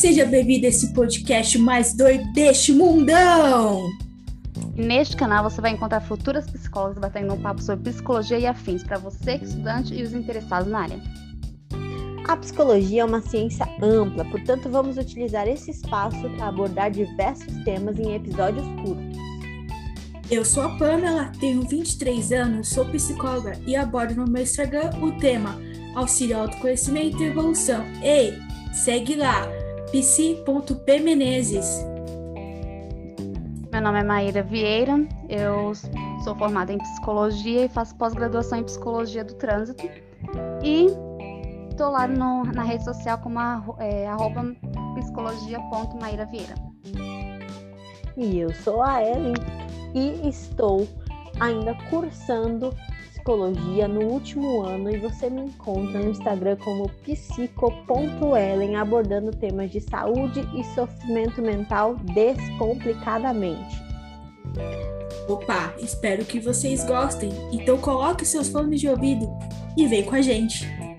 seja bem-vindo a esse podcast mais doido deste mundão! Neste canal você vai encontrar futuras psicólogas batendo um papo sobre psicologia e afins para você, é estudante e os interessados na área. A psicologia é uma ciência ampla, portanto, vamos utilizar esse espaço para abordar diversos temas em episódios curtos. Eu sou a Pamela, tenho 23 anos, sou psicóloga e abordo no meu Instagram o tema Auxílio Autoconhecimento e Evolução. Ei, segue lá, psi.pmenezes. Meu nome é Maíra Vieira, eu sou formada em psicologia e faço pós-graduação em psicologia do trânsito. E estou lá no, na rede social como a, é, psicologia.maíravieira. E eu sou a Ellen e estou ainda cursando psicologia no último ano e você me encontra no Instagram como psico.ellen abordando temas de saúde e sofrimento mental descomplicadamente. Opa, espero que vocês gostem. Então coloque seus fones de ouvido e vem com a gente.